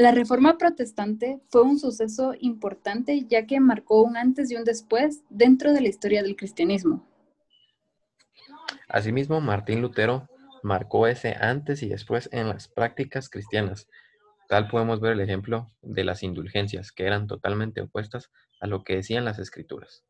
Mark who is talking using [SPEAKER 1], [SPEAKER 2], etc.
[SPEAKER 1] La Reforma Protestante fue un suceso importante ya que marcó un antes y un después dentro de la historia del cristianismo.
[SPEAKER 2] Asimismo, Martín Lutero marcó ese antes y después en las prácticas cristianas. Tal podemos ver el ejemplo de las indulgencias, que eran totalmente opuestas a lo que decían las escrituras.